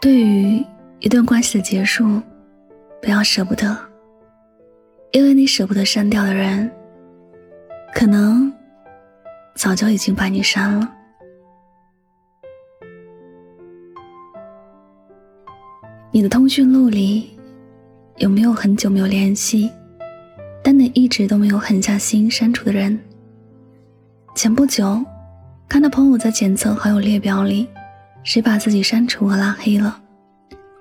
对于一段关系的结束，不要舍不得，因为你舍不得删掉的人，可能早就已经把你删了。你的通讯录里有没有很久没有联系，但你一直都没有狠下心删除的人？前不久，看到朋友在检测好友列表里。谁把自己删除和拉黑了？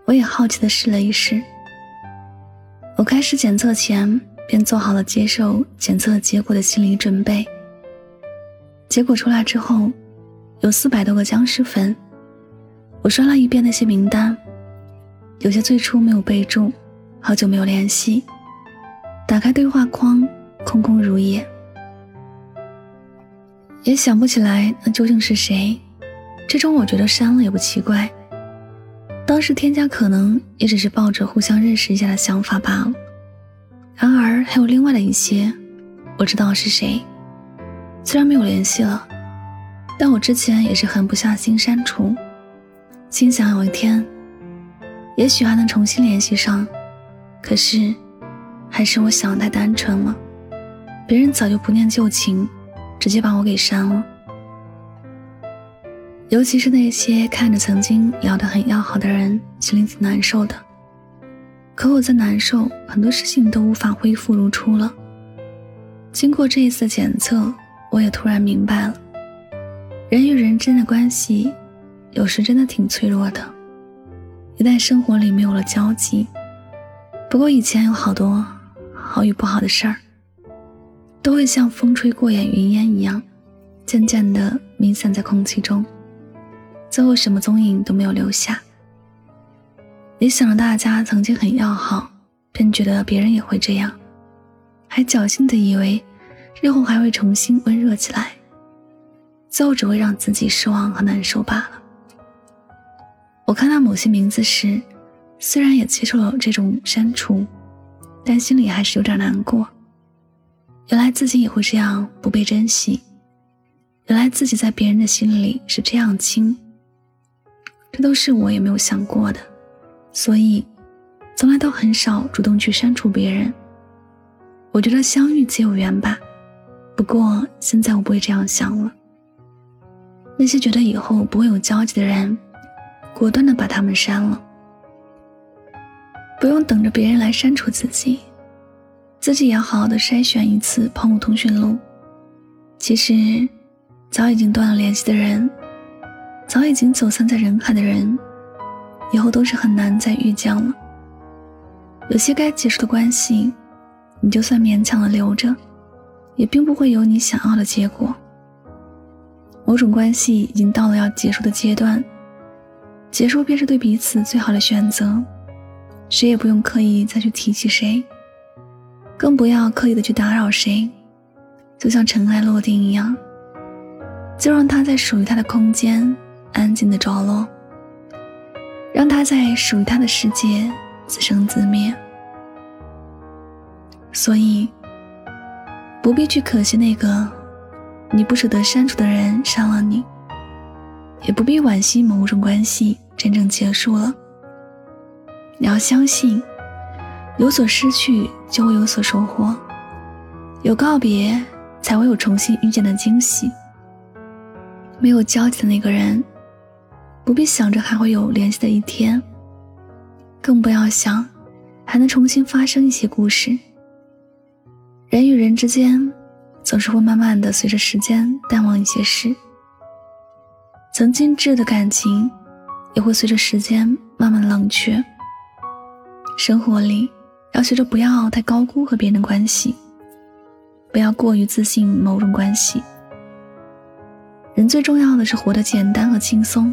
我也好奇的试了一试。我开始检测前便做好了接受检测结果的心理准备。结果出来之后，有四百多个僵尸粉。我刷了一遍那些名单，有些最初没有备注，好久没有联系。打开对话框，空空如也，也想不起来那究竟是谁。这种我觉得删了也不奇怪，当时添加可能也只是抱着互相认识一下的想法罢了。然而还有另外的一些，我知道是谁，虽然没有联系了，但我之前也是狠不下心删除，心想有一天，也许还能重新联系上。可是，还是我想的太单纯了，别人早就不念旧情，直接把我给删了。尤其是那些看着曾经聊得很要好的人，心里挺难受的。可我在难受，很多事情都无法恢复如初了。经过这一次检测，我也突然明白了，人与人之间的关系，有时真的挺脆弱的。一旦生活里没有了交集，不过以前有好多好与不好的事儿，都会像风吹过眼云烟一样，渐渐地弥散在空气中。最后什么踪影都没有留下。也想着大家曾经很要好，便觉得别人也会这样，还侥幸的以为日后还会重新温热起来，最后只会让自己失望和难受罢了。我看到某些名字时，虽然也接受了这种删除，但心里还是有点难过。原来自己也会这样不被珍惜，原来自己在别人的心里是这样轻。这都是我也没有想过的，所以从来都很少主动去删除别人。我觉得相遇皆有缘吧，不过现在我不会这样想了。那些觉得以后不会有交集的人，果断的把他们删了，不用等着别人来删除自己，自己也要好好的筛选一次朋友通讯录。其实，早已经断了联系的人。早已经走散在人海的人，以后都是很难再遇见了。有些该结束的关系，你就算勉强的留着，也并不会有你想要的结果。某种关系已经到了要结束的阶段，结束便是对彼此最好的选择，谁也不用刻意再去提起谁，更不要刻意的去打扰谁，就像尘埃落定一样，就让它在属于它的空间。安静的着落，让他在属于他的世界自生自灭。所以，不必去可惜那个你不舍得删除的人伤了你，也不必惋惜某种关系真正结束了。你要相信，有所失去就会有所收获，有告别才会有重新遇见的惊喜。没有交集的那个人。不必想着还会有联系的一天，更不要想还能重新发生一些故事。人与人之间总是会慢慢的随着时间淡忘一些事，曾经挚的感情也会随着时间慢慢冷却。生活里要学着不要太高估和别人的关系，不要过于自信某种关系。人最重要的是活得简单和轻松。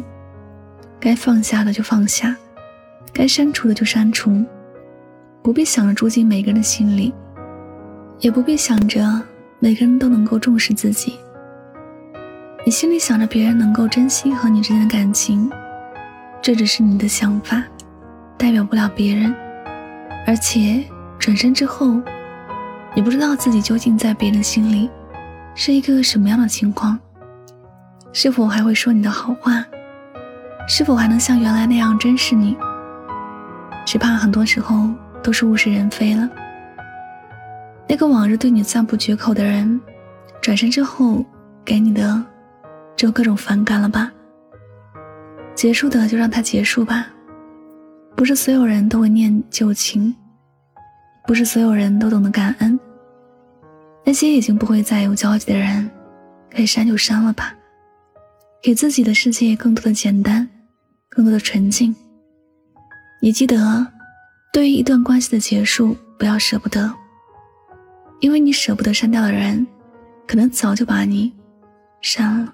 该放下的就放下，该删除的就删除，不必想着住进每个人的心里，也不必想着每个人都能够重视自己。你心里想着别人能够珍惜和你之间的感情，这只是你的想法，代表不了别人。而且转身之后，你不知道自己究竟在别人心里是一个什么样的情况，是否还会说你的好话。是否还能像原来那样珍视你？只怕很多时候都是物是人非了。那个往日对你赞不绝口的人，转身之后给你的只有各种反感了吧？结束的就让它结束吧。不是所有人都会念旧情，不是所有人都懂得感恩。那些已经不会再有交集的人，可以删就删了吧。给自己的世界更多的简单，更多的纯净。你记得，对于一段关系的结束，不要舍不得，因为你舍不得删掉的人，可能早就把你删了。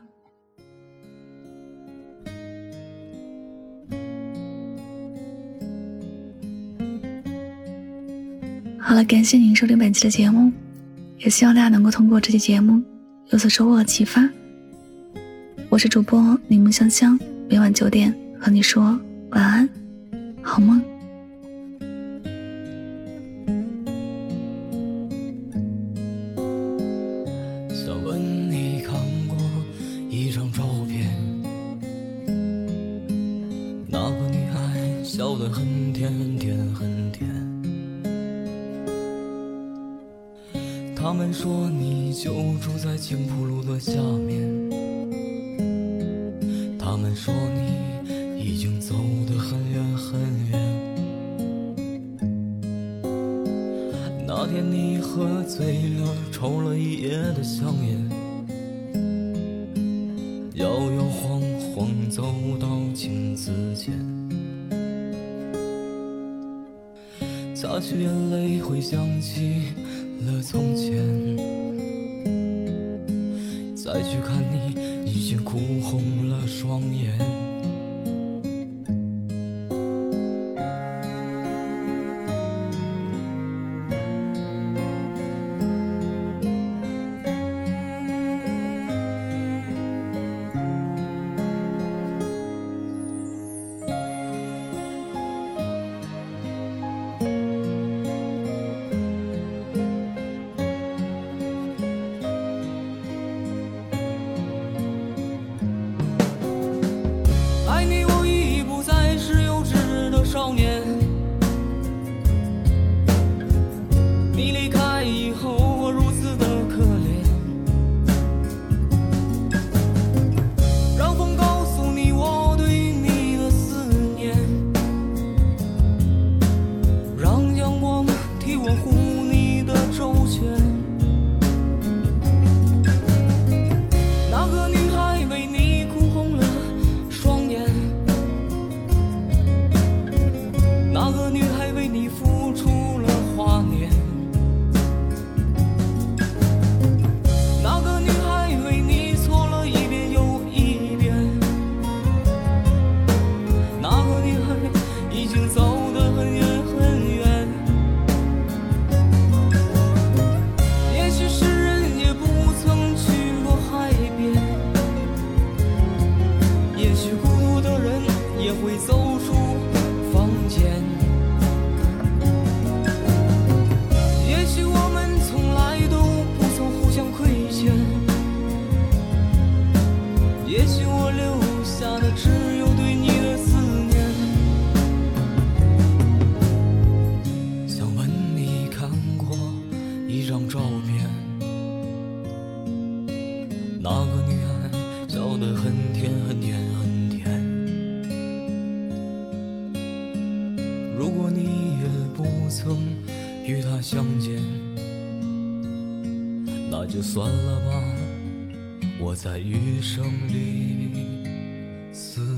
好了，感谢您收听本期的节目，也希望大家能够通过这期节目有所收获和启发。我是主播柠檬香香，每晚九点和你说晚安，好梦。想问你看过一张照片，那个女孩笑得很甜很甜很甜。他们说你就住在青浦路的下面，他们说你走得很远很远。那天你喝醉了，抽了一夜的香烟，摇摇晃晃走到镜子前，擦去眼泪，回想起。了从前，再去看你，已经哭红了双眼。也会走出房间。与他相见，那就算了吧，我在余生里。思。